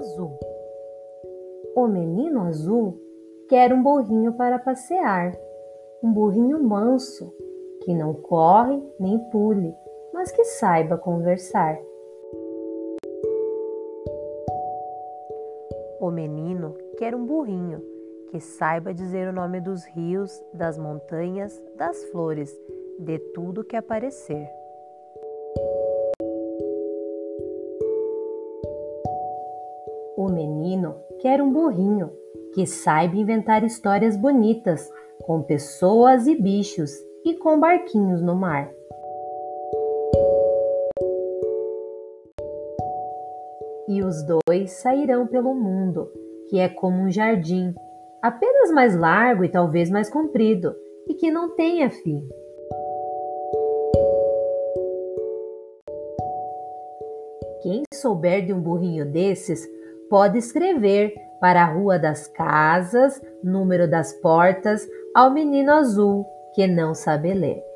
azul. O menino azul quer um burrinho para passear, um burrinho manso, que não corre nem pule, mas que saiba conversar. O menino quer um burrinho que saiba dizer o nome dos rios, das montanhas, das flores, de tudo que aparecer. O menino quer um burrinho que saiba inventar histórias bonitas com pessoas e bichos e com barquinhos no mar. E os dois sairão pelo mundo, que é como um jardim, apenas mais largo e talvez mais comprido, e que não tenha fim. Quem souber de um burrinho desses pode escrever para a Rua das Casas, número das portas, ao menino azul que não sabe ler.